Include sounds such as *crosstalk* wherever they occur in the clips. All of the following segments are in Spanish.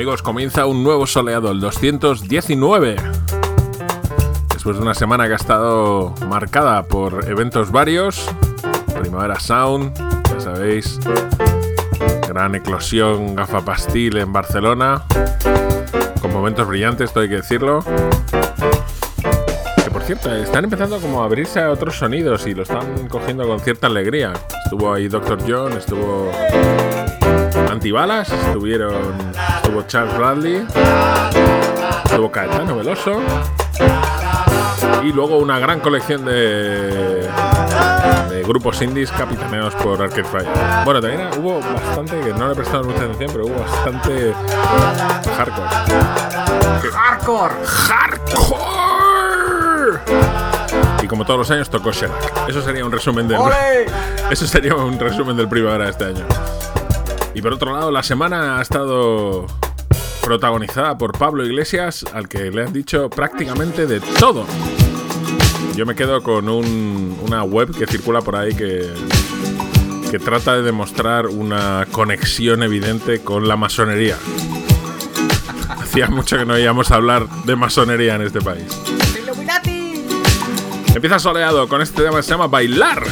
amigos, comienza un nuevo soleado, el 219. Después de una semana que ha estado marcada por eventos varios, Primavera Sound, ya sabéis, gran eclosión gafa pastil en Barcelona, con momentos brillantes, esto hay que decirlo. Que por cierto, están empezando como a abrirse a otros sonidos y lo están cogiendo con cierta alegría. Estuvo ahí Dr. John, estuvo Antibalas, estuvieron, estuvo Charles Bradley, estuvo Caetano Veloso y luego una gran colección de, de grupos indies capitaneados por Arcade Fire. Bueno, también hubo bastante, que no le he prestado mucha atención, pero hubo bastante hardcore. ¡Hardcore! ¡Hardcore! Y como todos los años tocó Shellac. Eso sería un resumen del. *laughs* Eso sería un resumen del primavera de este año. Y por otro lado, la semana ha estado protagonizada por Pablo Iglesias, al que le han dicho prácticamente de todo. Yo me quedo con un- una web que circula por ahí que, que trata de demostrar una conexión evidente con la masonería. *laughs* Hacía mucho que no oíamos hablar de masonería en este país. Empieza soleado con este tema que se llama Bailar.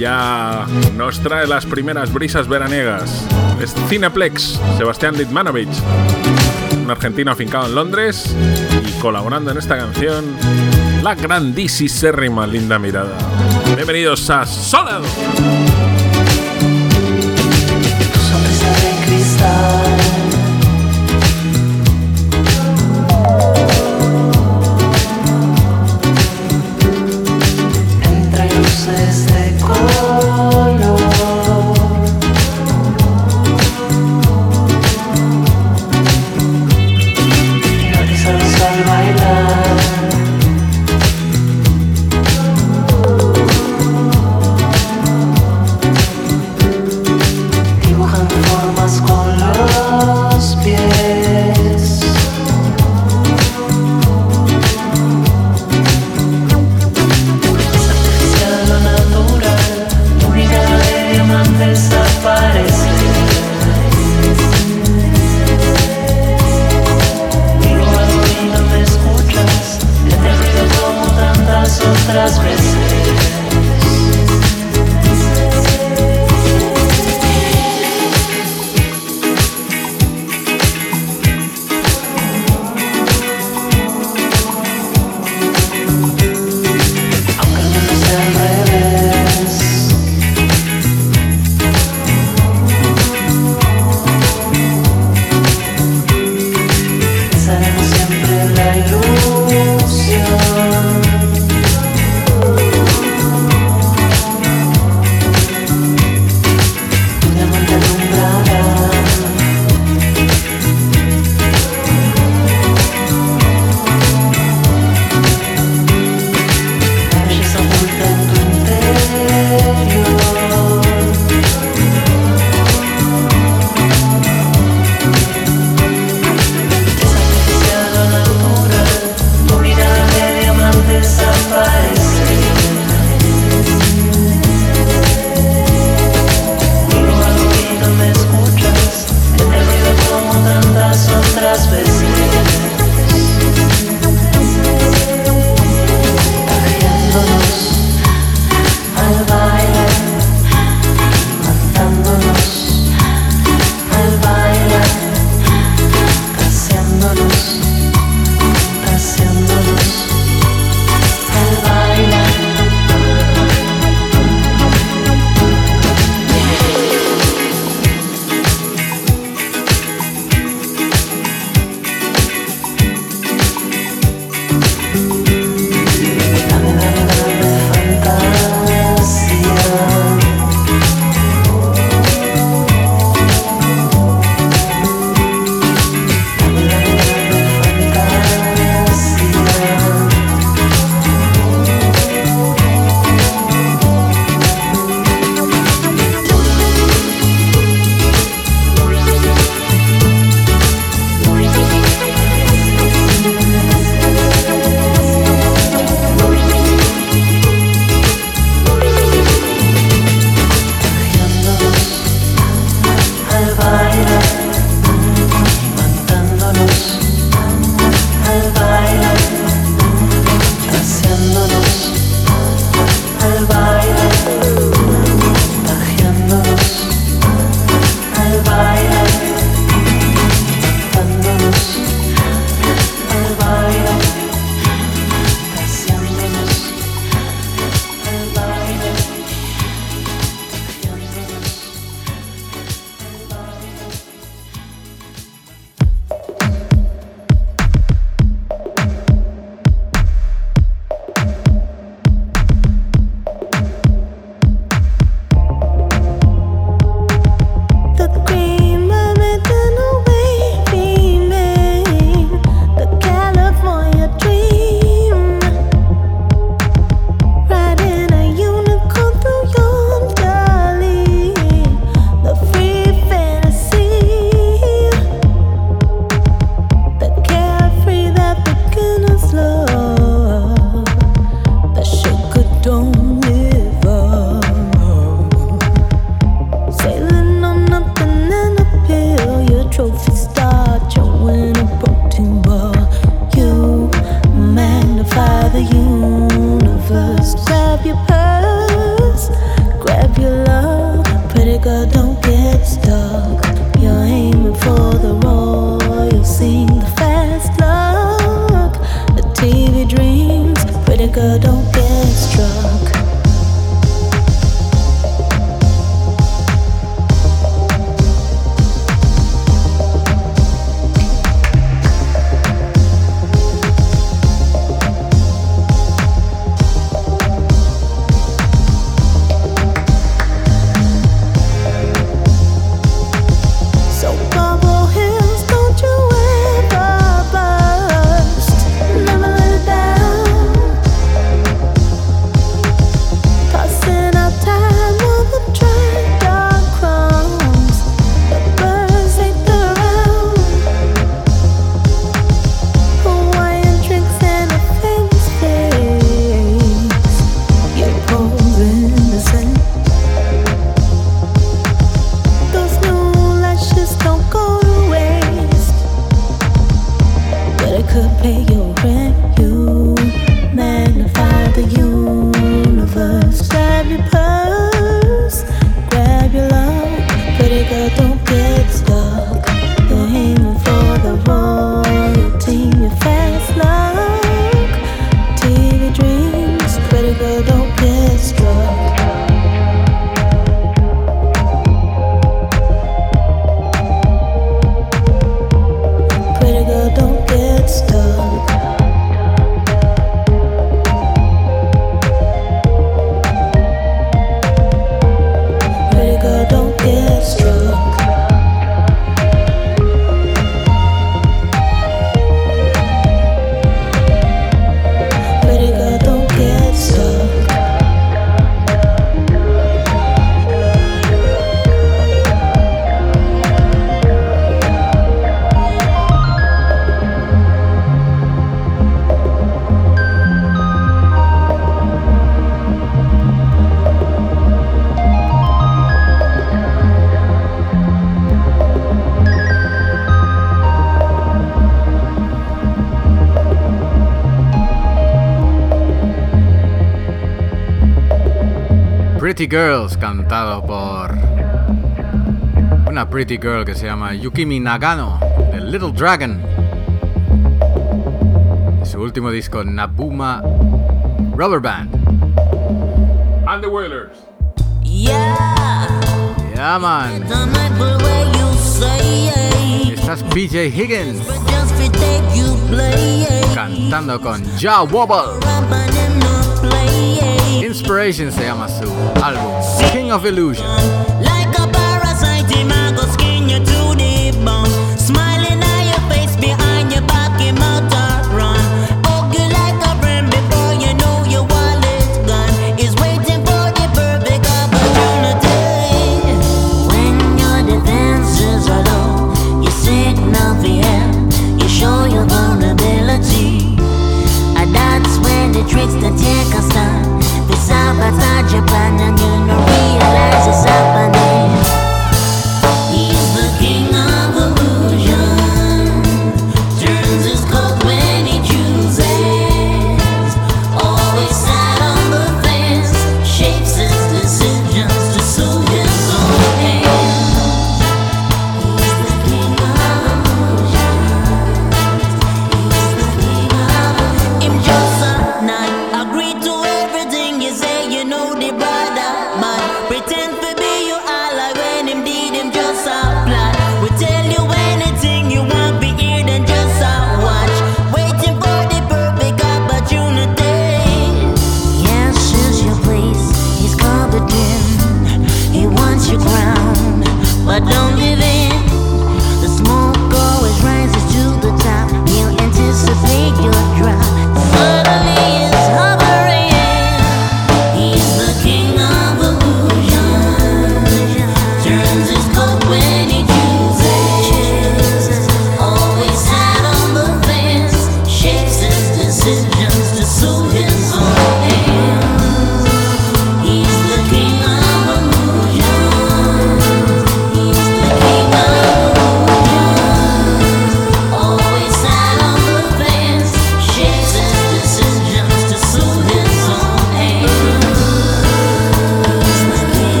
Ya nos trae las primeras brisas veraniegas. Es Cineplex, Sebastián Litmanovich, un argentino afincado en Londres y colaborando en esta canción, la grandísima Linda Mirada. Bienvenidos a cristal. Tantas otras Pretty Girls, cantado por una Pretty Girl que se llama Yukimi Nagano, de Little Dragon. Su último disco, Nabuma Rubber Band. And the Whalers. Yeah. Yeah, man. Estás PJ Higgins. Cantando con Ja Wobble. Inspiration se llama su álbum, King of Illusion.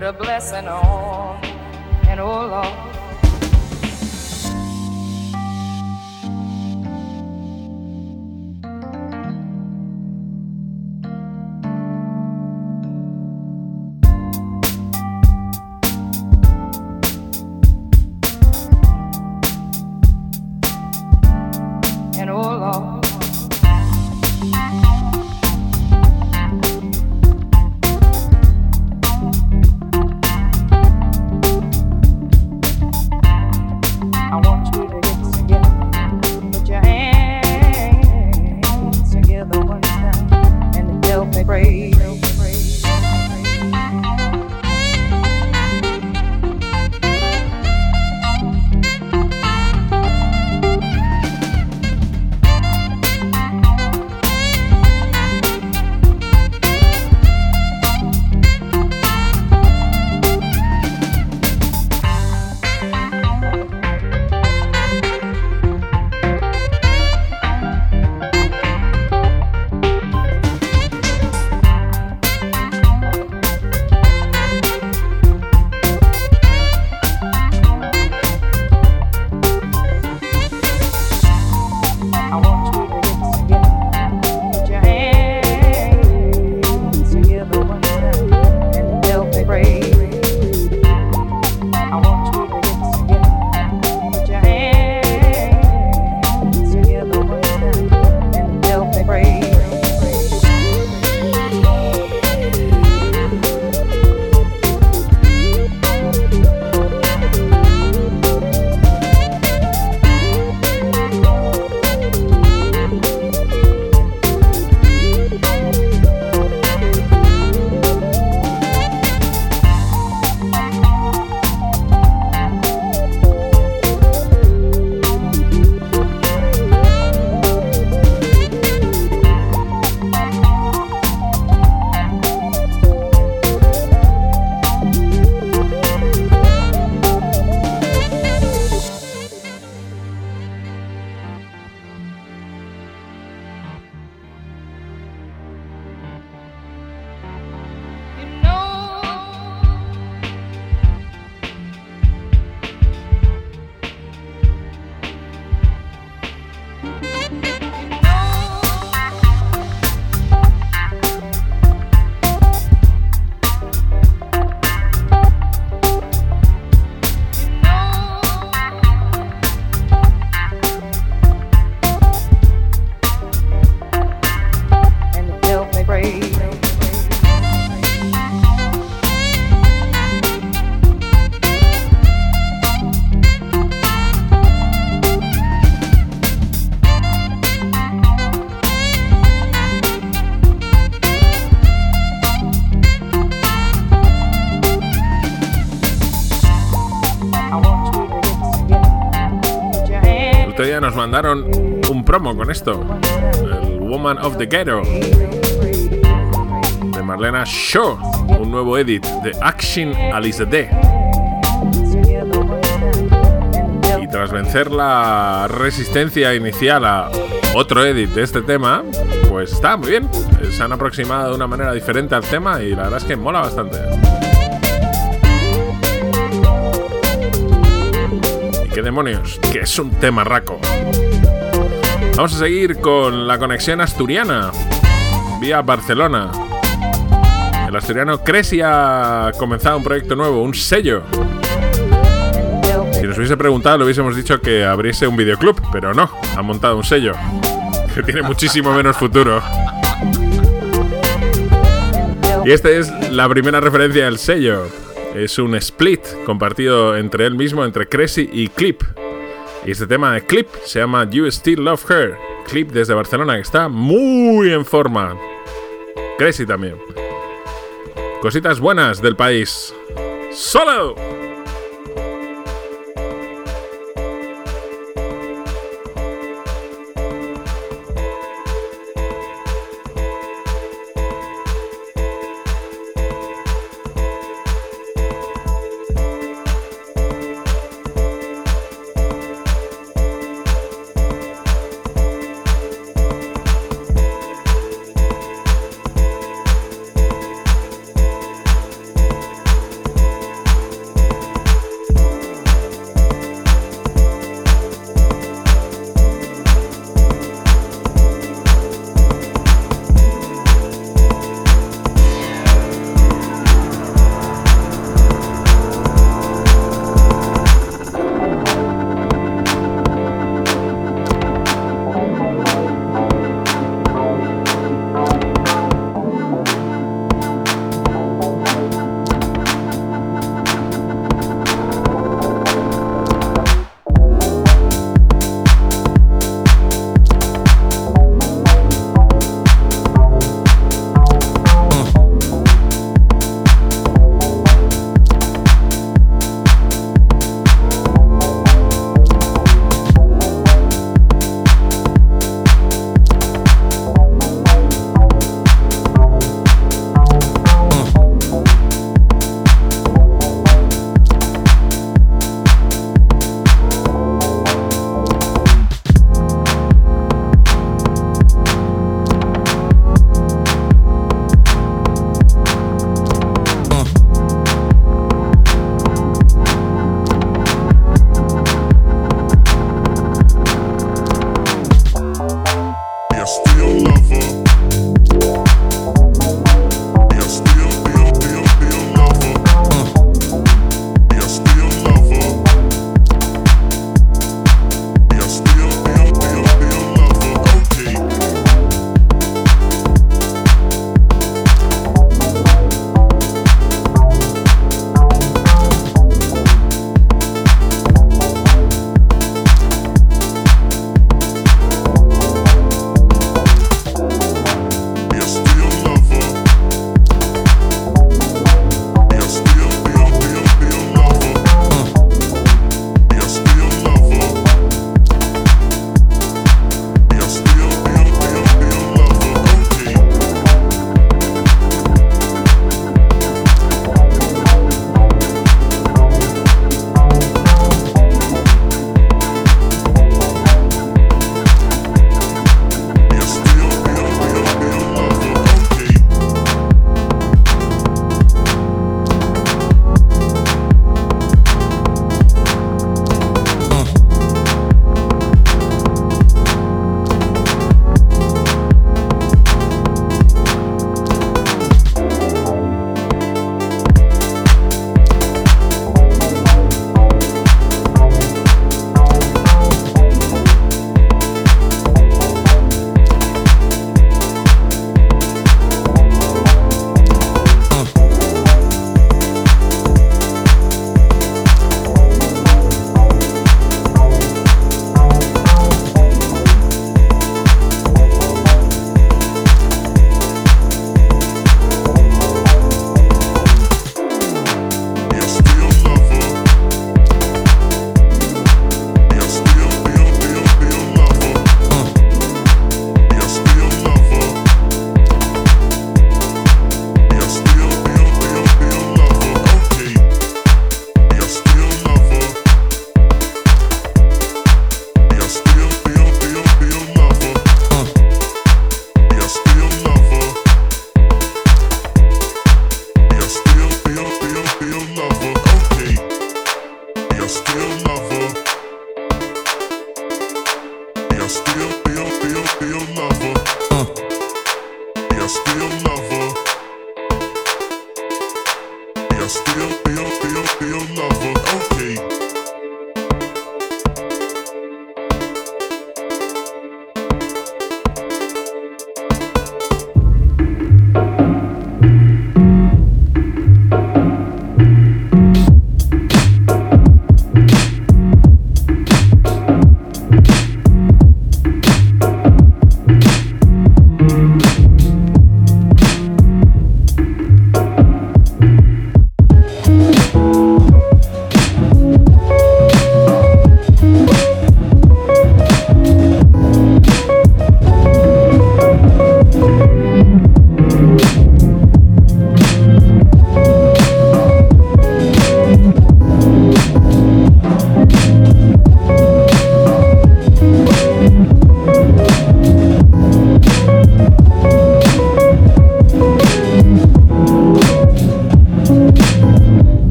Put a blessing on and oh Lord. Con esto. El Woman of the Ghetto de Marlena Shaw. Un nuevo edit de Action Alice D. Y tras vencer la resistencia inicial a otro edit de este tema, pues está muy bien. Se han aproximado de una manera diferente al tema y la verdad es que mola bastante. ¿Y qué demonios? Que es un tema. Vamos a seguir con la conexión asturiana vía Barcelona. El asturiano Cresi ha comenzado un proyecto nuevo, un sello. Si nos hubiese preguntado, le hubiésemos dicho que abriese un videoclub, pero no, ha montado un sello *laughs* que tiene muchísimo menos futuro. Y esta es la primera referencia del sello. Es un split compartido entre él mismo, entre Cressy y Clip. Y este tema de Clip se llama You Still Love Her. Clip desde Barcelona, que está muy en forma. Cressy también. Cositas buenas del país. ¡Solo!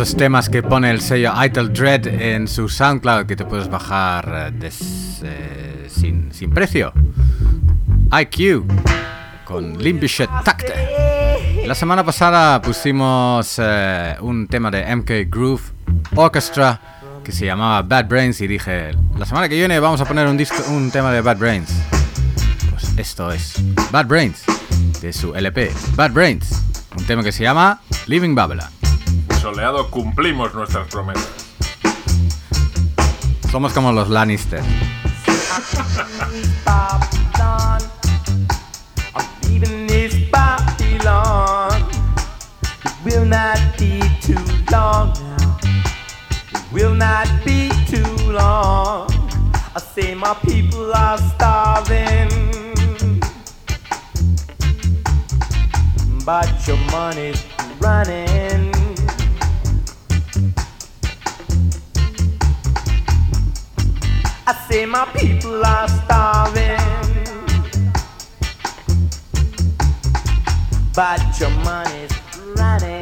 Esos temas que pone el sello Itel Dread en su SoundCloud que te puedes bajar eh, des- eh, sin, sin precio. IQ con Limbishet Takte. La semana pasada pusimos eh, un tema de MK Groove Orchestra que se llamaba Bad Brains y dije, la semana que viene vamos a poner un, disco, un tema de Bad Brains. Pues esto es Bad Brains de su LP Bad Brains, un tema que se llama Living Babylon. Soleado cumplimos nuestras promesas. Somos como los Lannister. Will not be too long. I say my people are starving. But your money's running. I say my people are starving. But your money's running.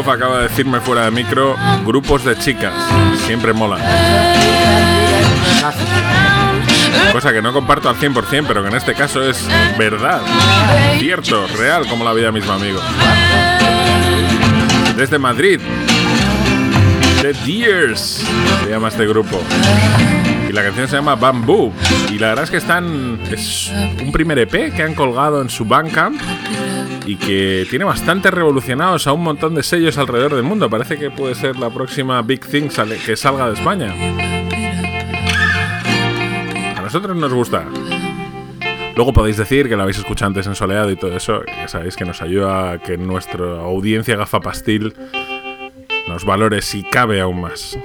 Acaba de decirme fuera de micro, grupos de chicas, siempre mola. Cosa que no comparto al 100%, pero que en este caso es verdad, cierto, real, como la vida misma, amigo. Desde Madrid, The Deers se llama este grupo. Y la canción se llama Bamboo. Y la verdad es que están. Es un primer EP que han colgado en su Bandcamp. Y que tiene bastante revolucionados a un montón de sellos alrededor del mundo. Parece que puede ser la próxima Big Thing que salga de España. A nosotros nos gusta. Luego podéis decir que la habéis escuchado antes en Soleado y todo eso. Ya sabéis que nos ayuda a que nuestra audiencia gafapastil nos valore si cabe aún más.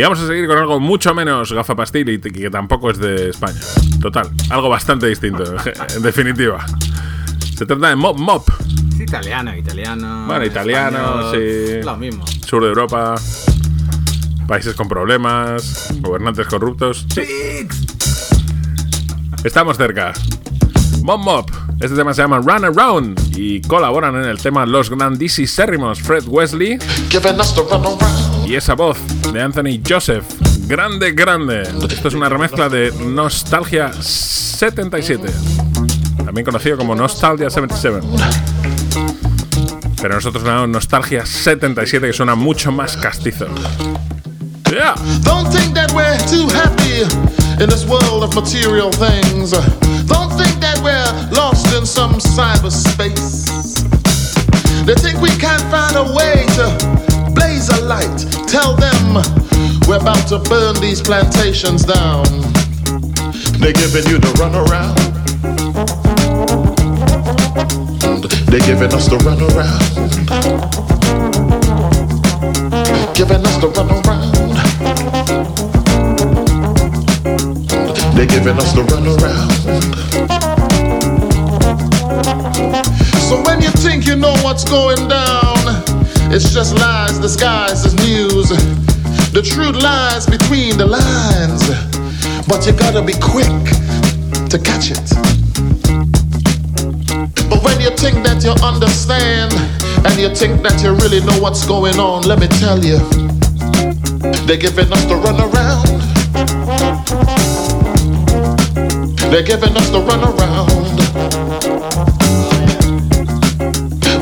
Y vamos a seguir con algo mucho menos gafapastil y que tampoco es de España. Total, algo bastante distinto, *laughs* en definitiva. Se trata de Mop Mop, Es italiano, italiano. Bueno, italiano, sí. Lo mismo. sur de Europa, países con problemas, gobernantes corruptos. Estamos cerca. Mop Mop. Este tema se llama Run Around y colaboran en el tema los grandísimos Fred Wesley y esa voz de Anthony Joseph. Grande, grande. Esto es una remezcla de Nostalgia 77. También conocido como Nostalgia 77. Pero nosotros llamamos Nostalgia 77 que suena mucho más castizo. Yeah. Don't think that we're too happy in this world of material things. Don't think that we're lost in some cyberspace. They think we can't find a way to light. Tell them we're about to burn these plantations down. They're giving you the runaround. They're giving us the runaround. Giving us the runaround. They're giving us the runaround. So when you think you know what's going down, it's just lies disguised as news. The truth lies between the lines, but you gotta be quick to catch it. But when you think that you understand and you think that you really know what's going on, let me tell you, they're giving us the runaround. They're giving us the runaround.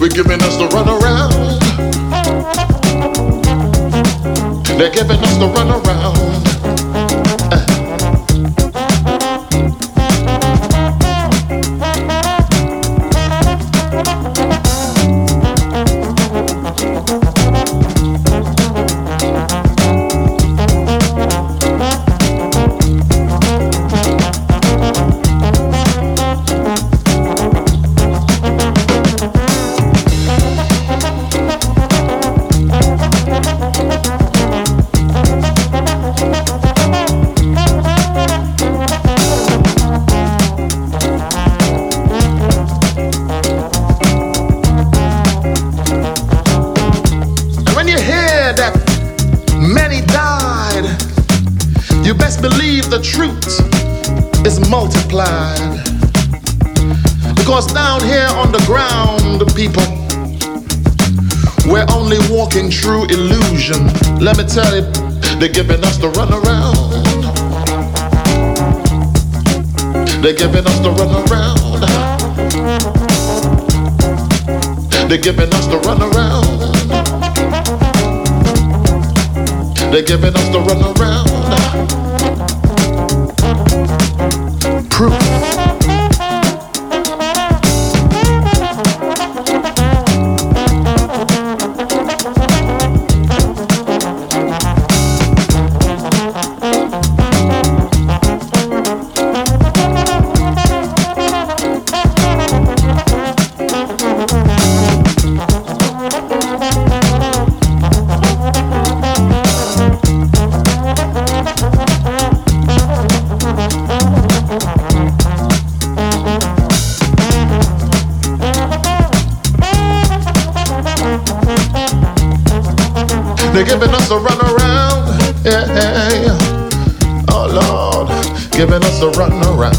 We're giving us the runaround. They're giving us the runaround. Let me tell you, they're giving us the runaround. They're giving us the runaround. They're giving us the runaround. They're giving us the runaround. Proof. They're giving us a runaround. Yeah. Oh Lord, giving us a runaround.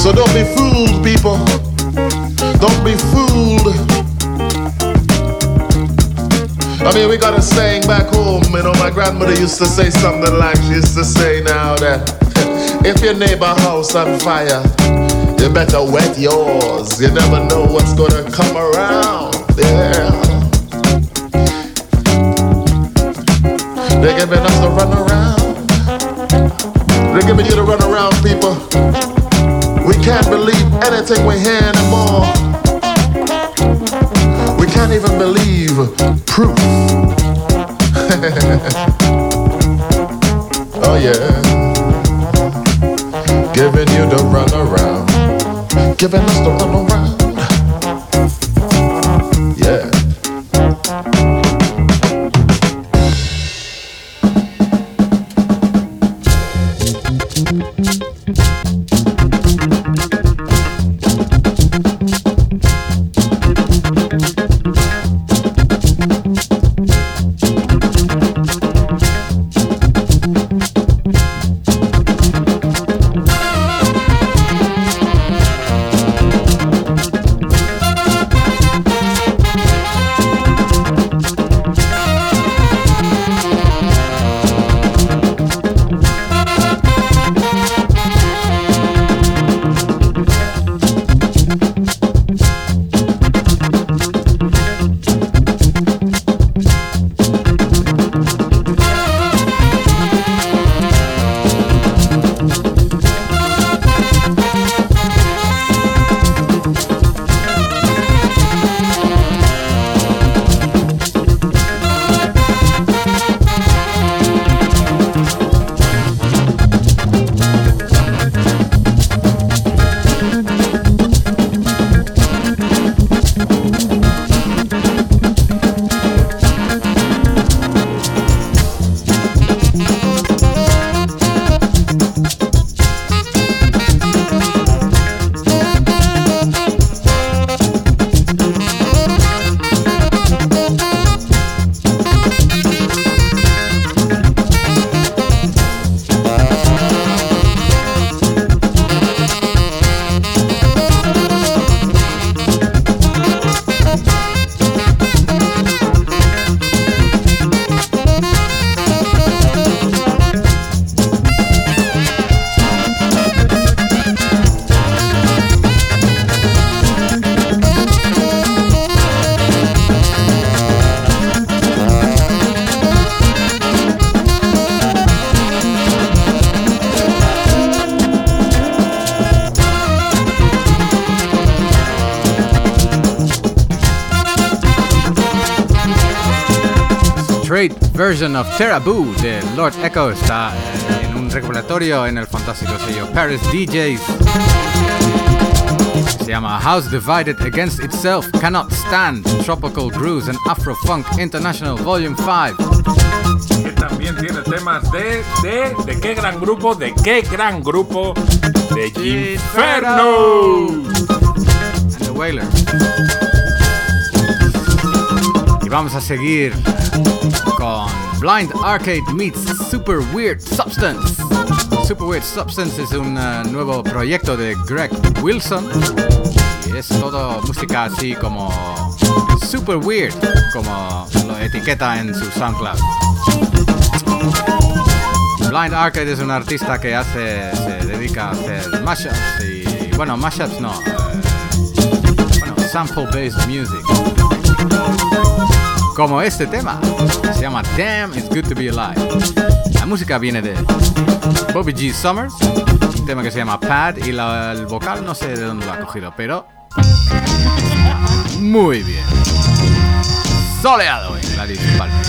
So don't be fooled, people. Don't be fooled. I mean, we got a saying back home. You know, my grandmother used to say something like she used to say now that if your neighbor house on fire, you better wet yours. You never know what's gonna come around. Yeah. They're giving us the run around. They're giving you the run around, people. We can't believe anything we hear anymore. We can't even believe proof. *laughs* oh yeah. Giving you the run around. Giving us the run Straight version of Teraboo de Lord Echo está en un recopilatorio en el fantástico sello Paris DJs. Se llama House Divided Against Itself Cannot Stand Tropical Grooves and Afro Funk International Volume 5. Que también tiene temas de, de, de qué gran grupo, de qué gran grupo, de Inferno. and the Wailers. Y vamos a seguir con Blind Arcade meets Super Weird Substance. Super Weird Substance es un eh, nuevo proyecto de Greg Wilson. Y es todo música así como super weird, como lo etiqueta en su SoundCloud. Blind Arcade es un artista que hace, se dedica a hacer mashups y, bueno, mashups no, eh, bueno, sample-based music. Como este tema, se llama Damn It's Good to Be Alive. La música viene de Bobby G. Summers, un tema que se llama Pad y la- el vocal no sé de dónde lo ha cogido, pero muy bien. Soleado en Gladys Palmer.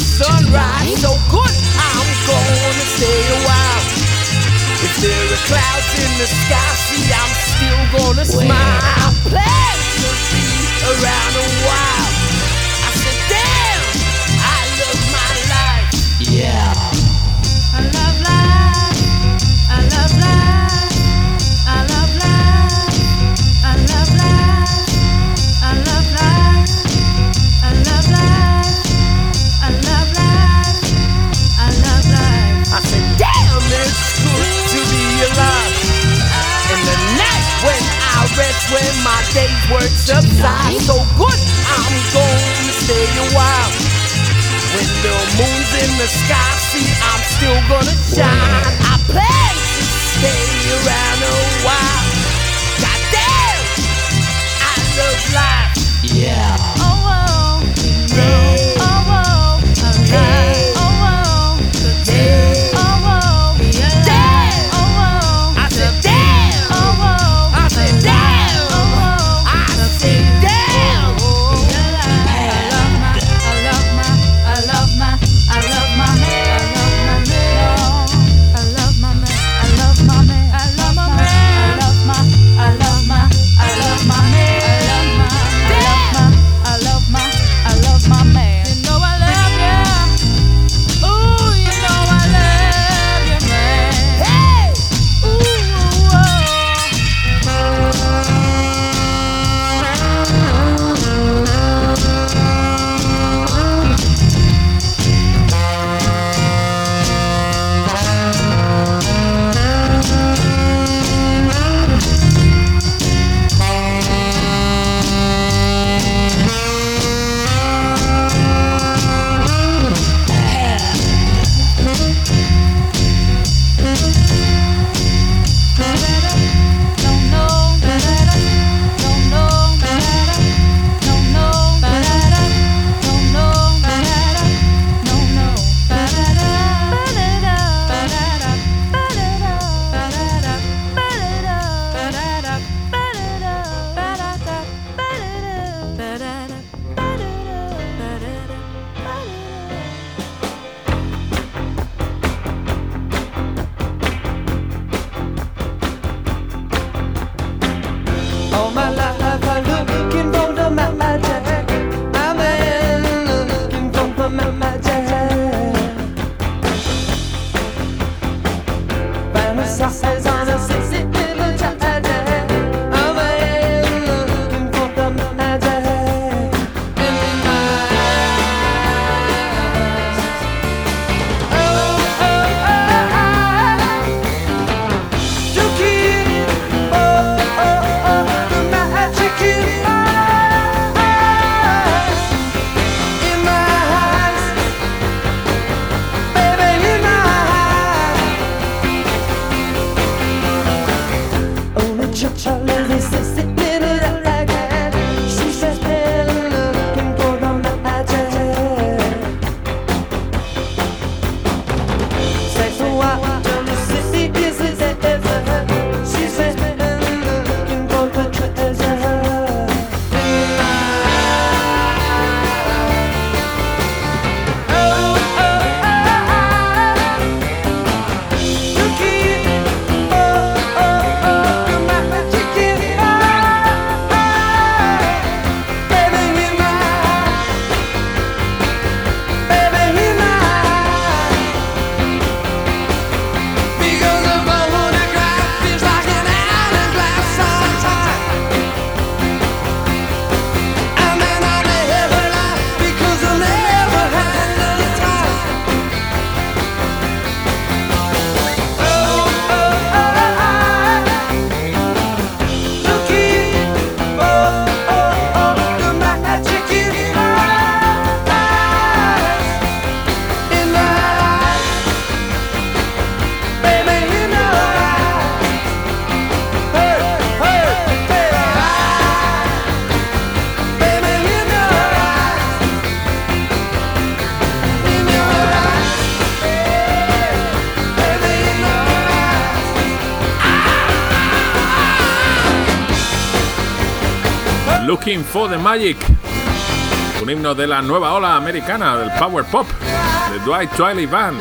sunrise so good I'm gonna stay a while. If there are clouds in the sky See I'm still gonna smile. I plan to be around a while. my day's work subsides so good, I'm gonna stay a while. When the moon's in the sky, see, I'm still gonna shine. I play. for the Magic, un himno de la nueva ola americana del power pop de Dwight Twiley Band.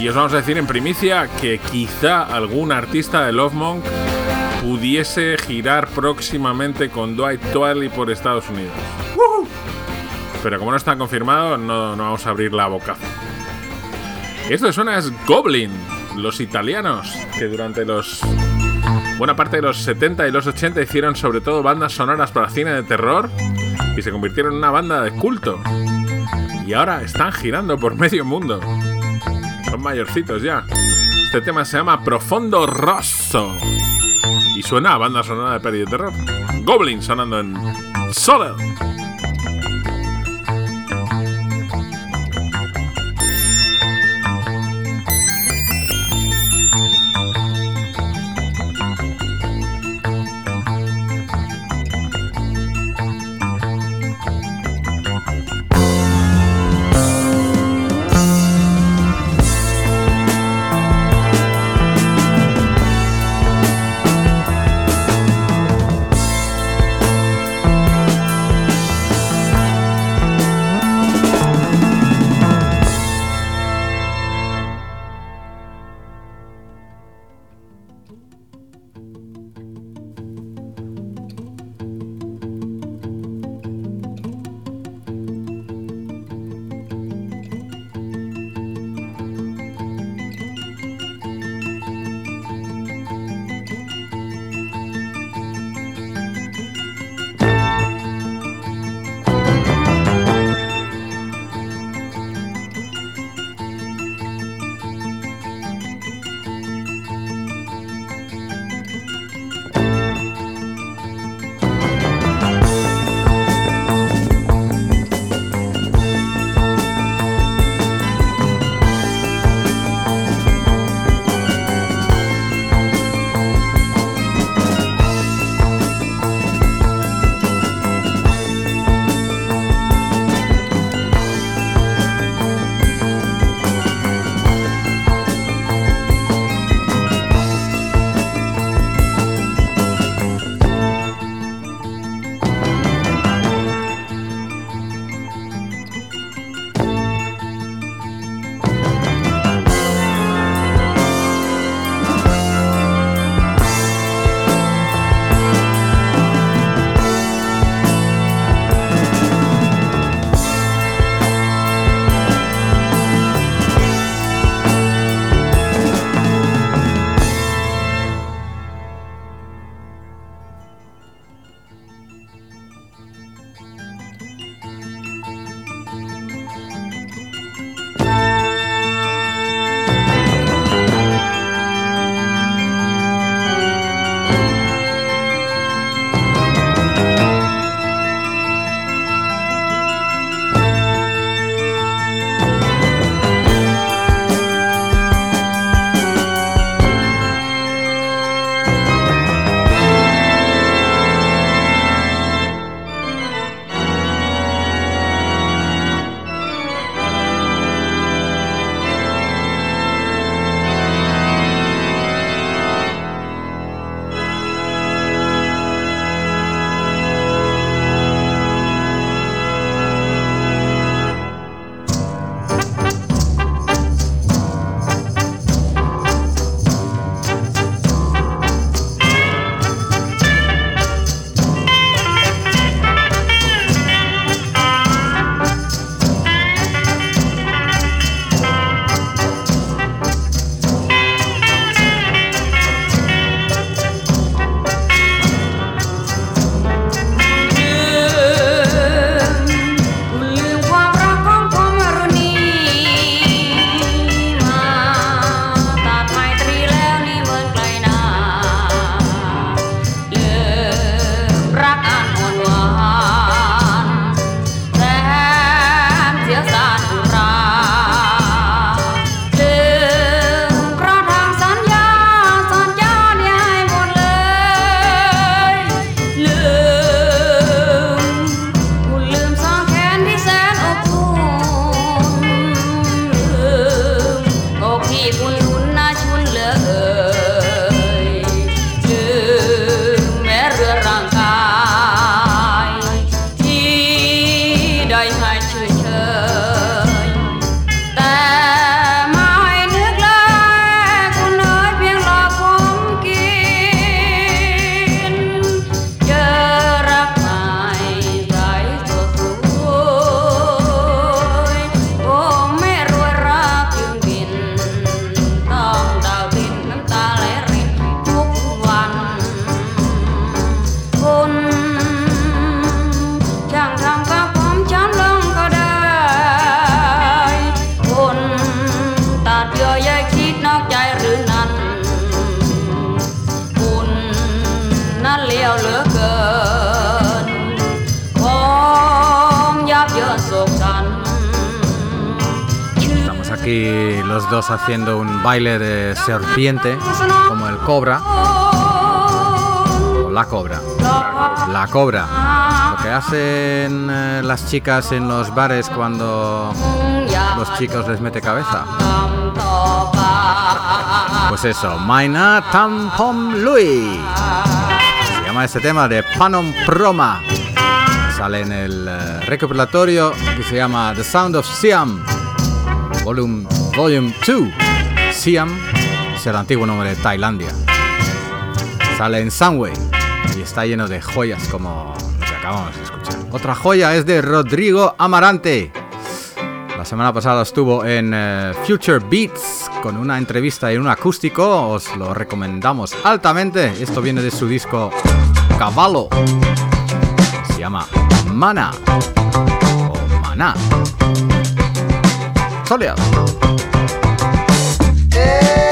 Y os vamos a decir en primicia que quizá algún artista de Love Monk pudiese girar próximamente con Dwight Twiley por Estados Unidos. Pero como no está confirmado, no, no vamos a abrir la boca. Esto suena es Goblin, los italianos, que durante los buena parte de los 70 y los 80 hicieron sobre todo bandas sonoras para cine de terror y se convirtieron en una banda de culto. Y ahora están girando por medio mundo. Son mayorcitos ya. Este tema se llama Profondo Rosso. Y suena a banda sonora de peli de terror. Goblin sonando en Soler. Haciendo un baile de serpiente, como el cobra, o la cobra. La cobra. Lo que hacen eh, las chicas en los bares cuando los chicos les mete cabeza. Pues eso, Maina Tam Pom Lui. Se llama este tema de Panom Proma. Sale en el eh, recopilatorio que se llama The Sound of Siam. Volume, volume 2. Siam es el antiguo nombre de Tailandia. Sale en Sunway y está lleno de joyas como lo que acabamos de escuchar. Otra joya es de Rodrigo Amarante. La semana pasada estuvo en eh, Future Beats con una entrevista en un acústico. Os lo recomendamos altamente. Esto viene de su disco Cavallo. Se llama Mana o Maná. Ei,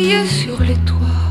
Sur les toits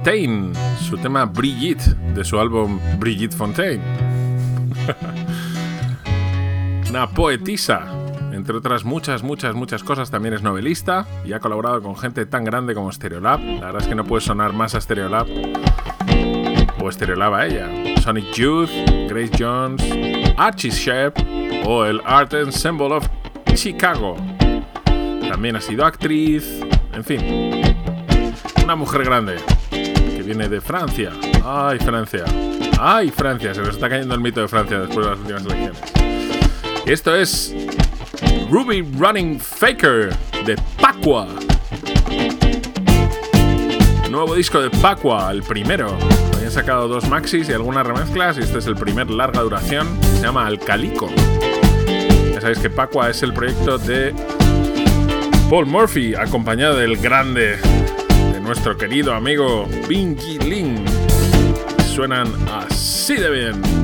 Fontaine, su tema Brigitte de su álbum Brigitte Fontaine. *laughs* Una poetisa, entre otras muchas, muchas, muchas cosas, también es novelista y ha colaborado con gente tan grande como Stereolab. La verdad es que no puede sonar más a Stereolab o Stereolab a ella. Sonic Youth, Grace Jones, Archie Shep o el Art Ensemble of Chicago. También ha sido actriz, en fin, una mujer grande viene de Francia. ¡Ay, Francia! ¡Ay, Francia! Se nos está cayendo el mito de Francia después de las últimas elecciones. Esto es Ruby Running Faker de Pacua. Nuevo disco de Pacua, el primero. Habían sacado dos maxis y algunas remezclas y este es el primer larga duración. Se llama Alcalico. Ya sabéis que Pacua es el proyecto de Paul Murphy, acompañado del grande de nuestro querido amigo Bingy Lin. Suenan así de bien.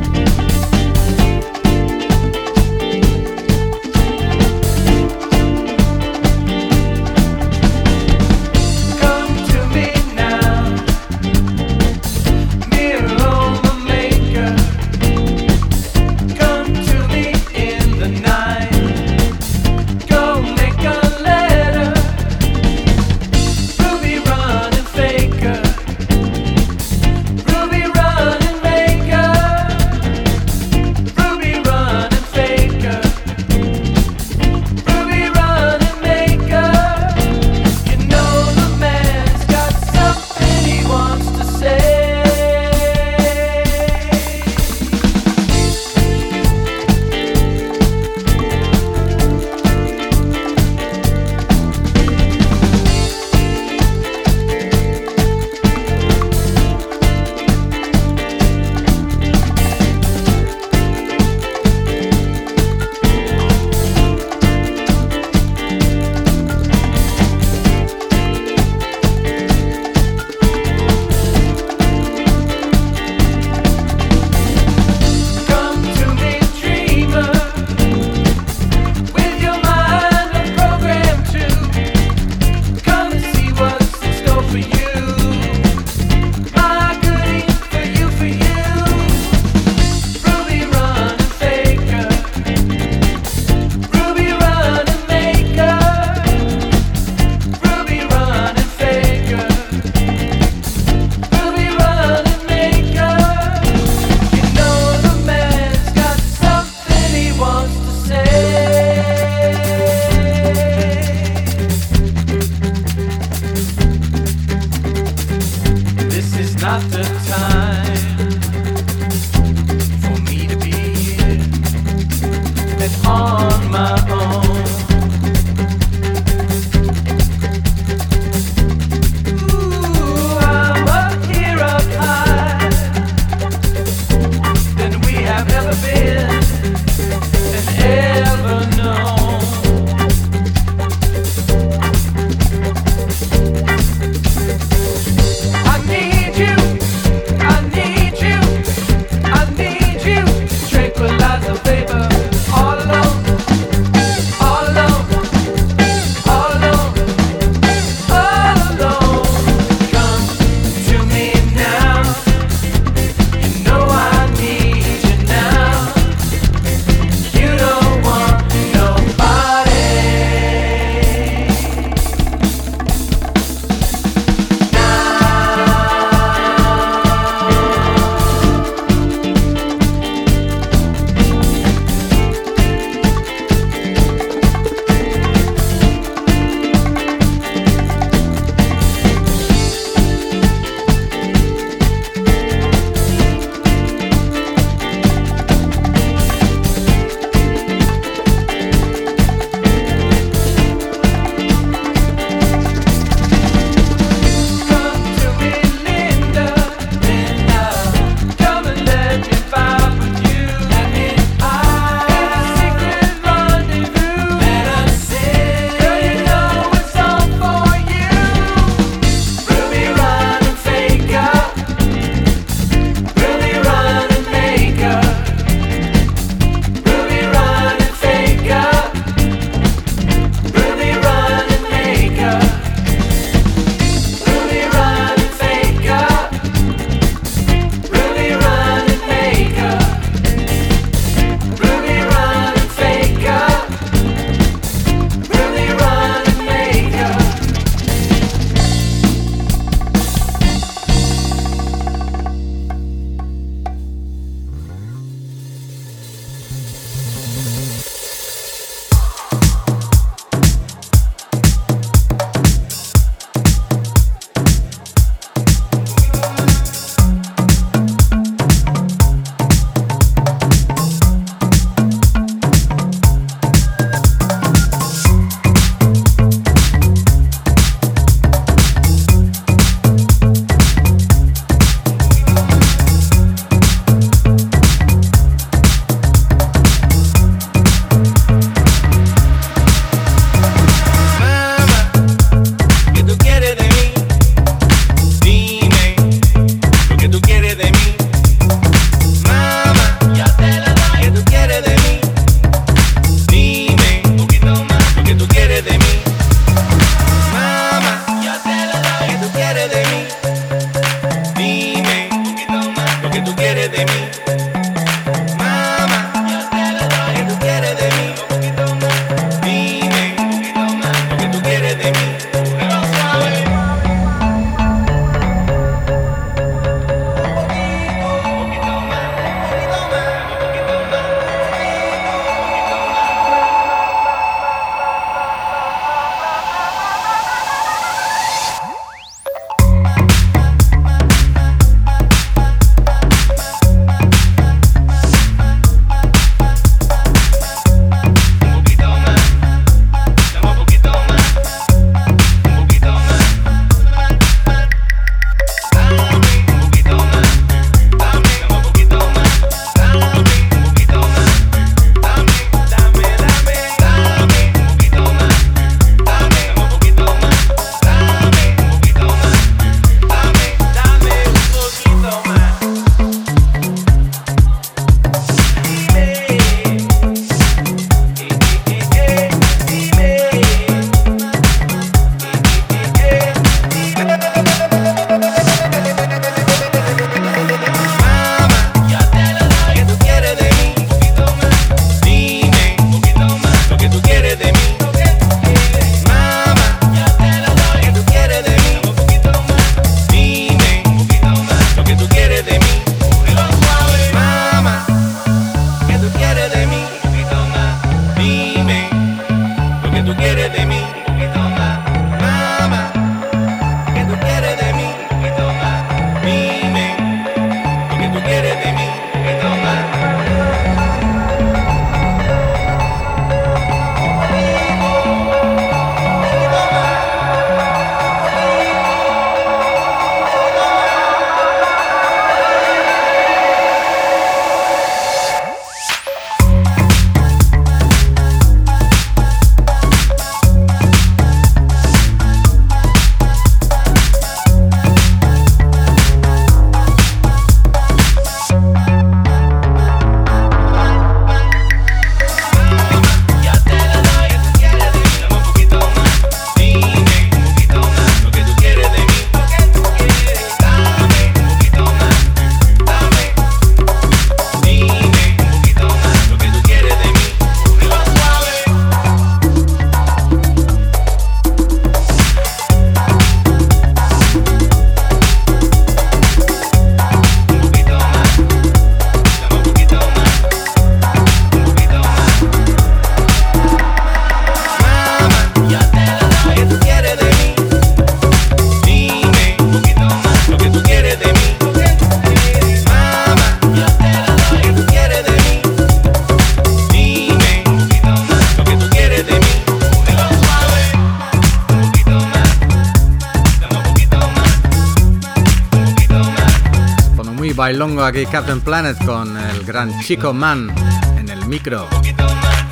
aquí Captain Planet con el gran Chico Man en el micro.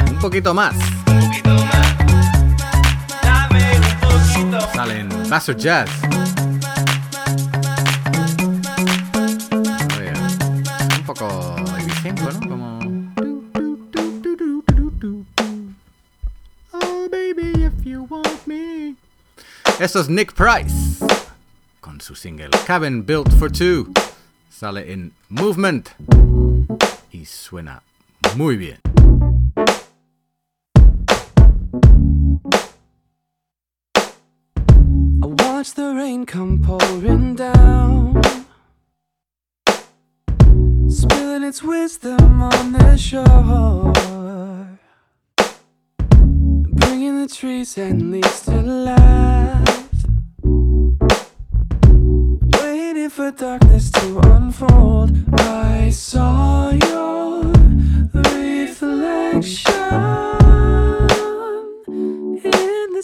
Un poquito más. Salen Basso Jazz. Un poco eficiente, ¿no? Como... Oh, baby, if you want me. Esto es Nick Price con su single Cabin Built for Two sale en Movement y suena muy bien.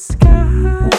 sky.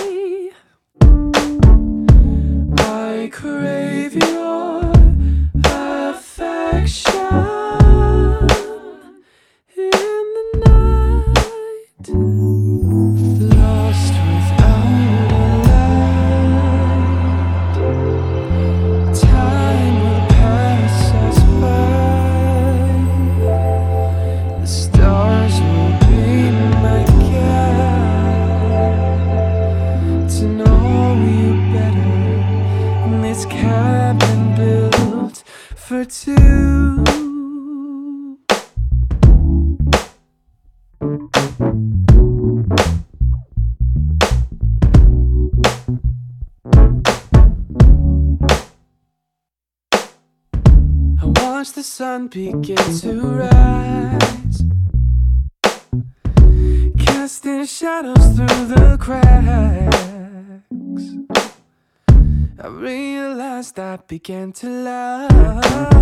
began to love.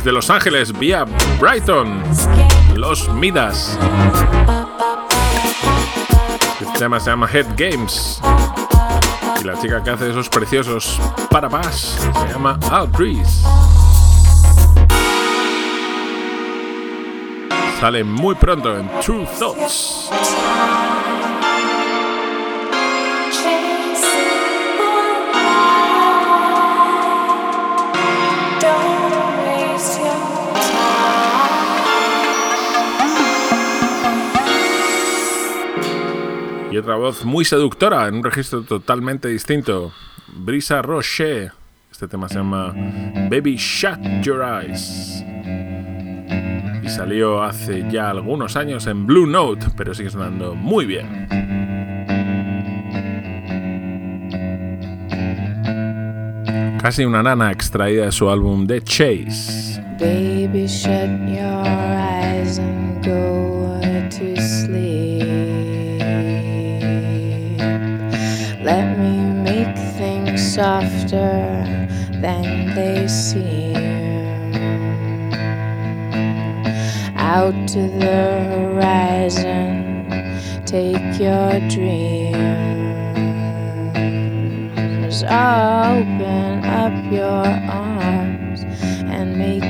Desde Los Ángeles, vía Brighton, Los Midas. Este tema se llama Head Games. Y la chica que hace esos preciosos para paz se llama Aldris. Sale muy pronto en True Thoughts. Otra voz muy seductora en un registro totalmente distinto. Brisa Roche. Este tema se llama Baby Shut Your Eyes. Y salió hace ya algunos años en Blue Note, pero sigue sonando muy bien. Casi una nana extraída de su álbum The Chase. Baby, shut your eyes and go softer than they seem. Out to the horizon, take your dreams. Open up your arms and make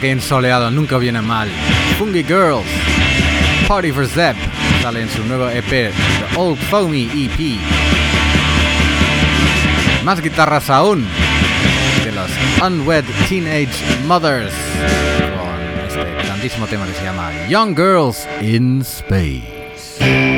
que ensoleado nunca viene mal. Fungi Girls, Party for Zep, sale en su nuevo EP, The Old Foamy EP. Más guitarras aún de los Unwed Teenage Mothers con este grandísimo tema que se llama Young Girls in Space.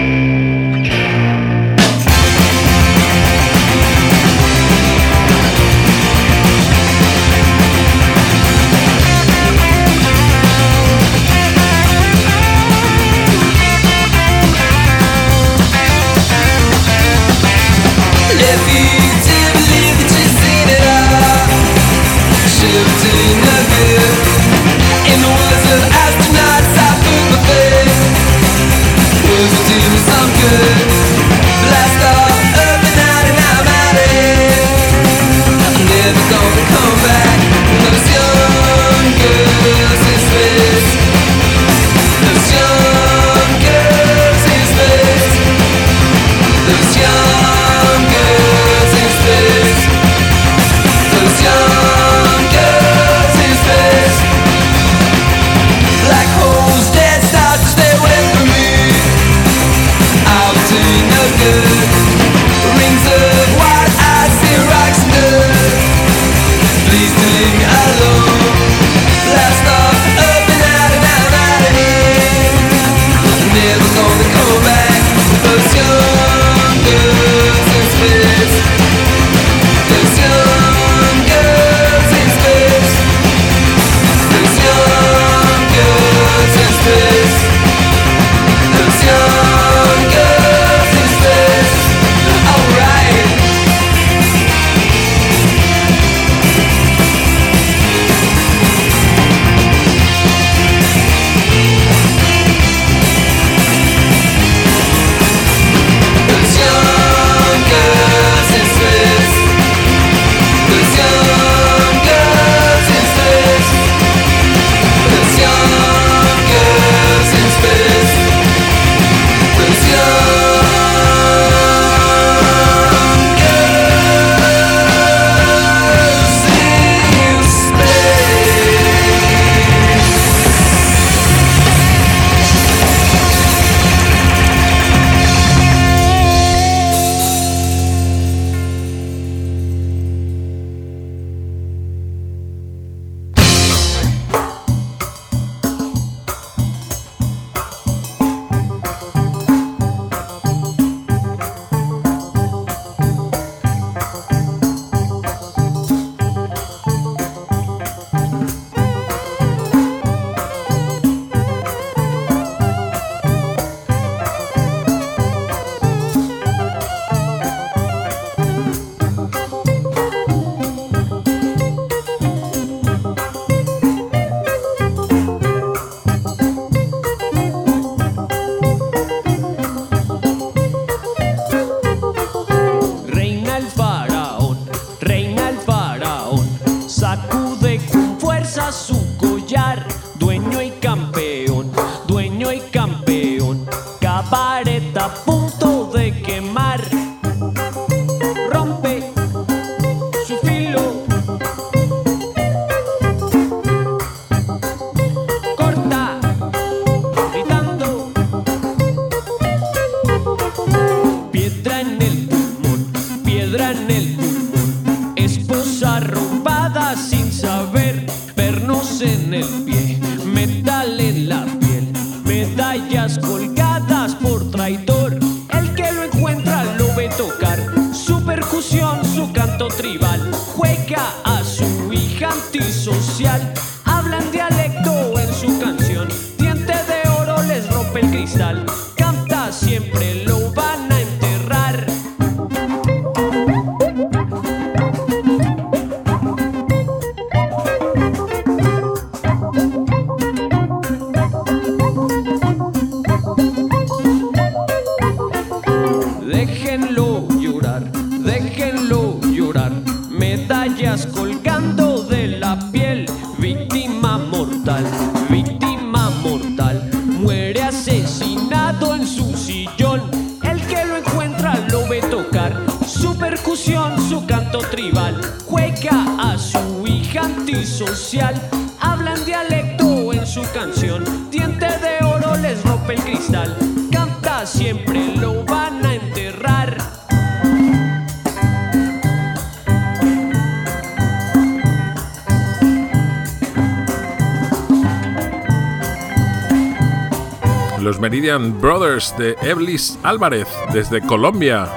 Brothers de Eblis Álvarez desde Colombia.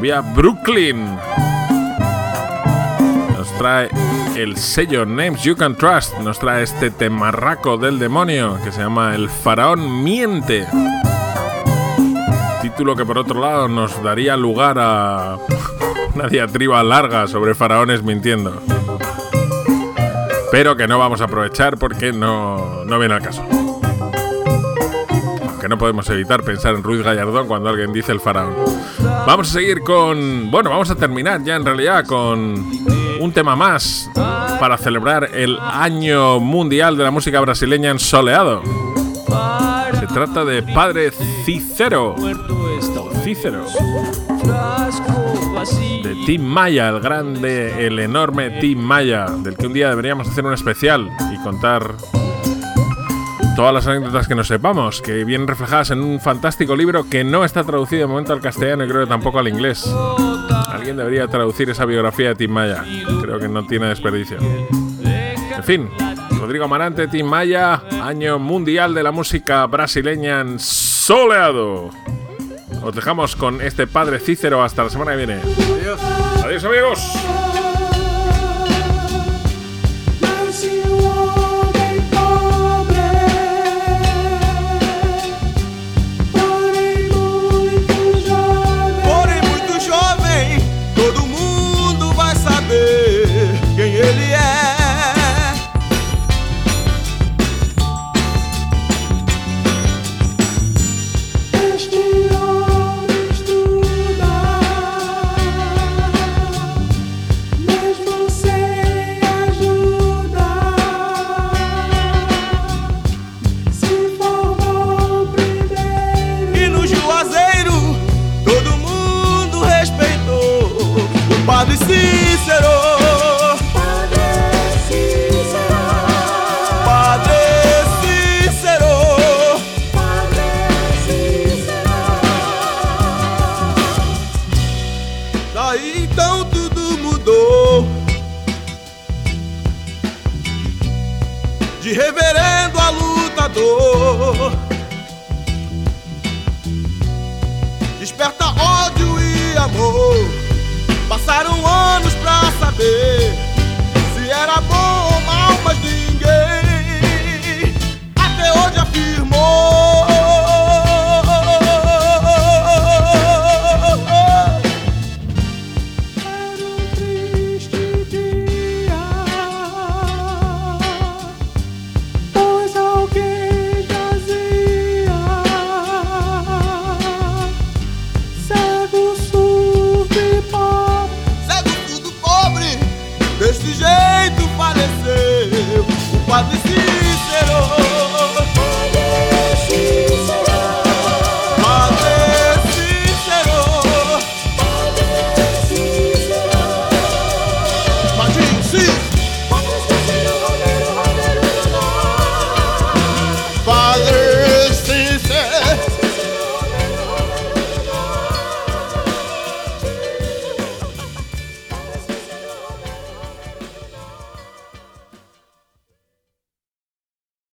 Vía Brooklyn. Nos trae el sello Names You Can Trust. Nos trae este temarraco del demonio que se llama El Faraón Miente. Título que por otro lado nos daría lugar a *laughs* una diatriba larga sobre faraones mintiendo. Pero que no vamos a aprovechar porque no, no viene al caso. Podemos evitar pensar en Ruiz Gallardón cuando alguien dice el faraón. Vamos a seguir con. Bueno, vamos a terminar ya en realidad con un tema más para celebrar el Año Mundial de la Música Brasileña en Soleado. Se trata de Padre Cícero. O Cícero. De Tim Maya, el grande, el enorme Tim Maya, del que un día deberíamos hacer un especial y contar todas las anécdotas que nos sepamos, que vienen reflejadas en un fantástico libro que no está traducido de momento al castellano y creo que tampoco al inglés. Alguien debería traducir esa biografía de Tim Maya. Creo que no tiene desperdicio. En fin, Rodrigo Amarante, Tim Maya, año mundial de la música brasileña en soleado. Os dejamos con este padre Cícero hasta la semana que viene. Adiós. Adiós amigos.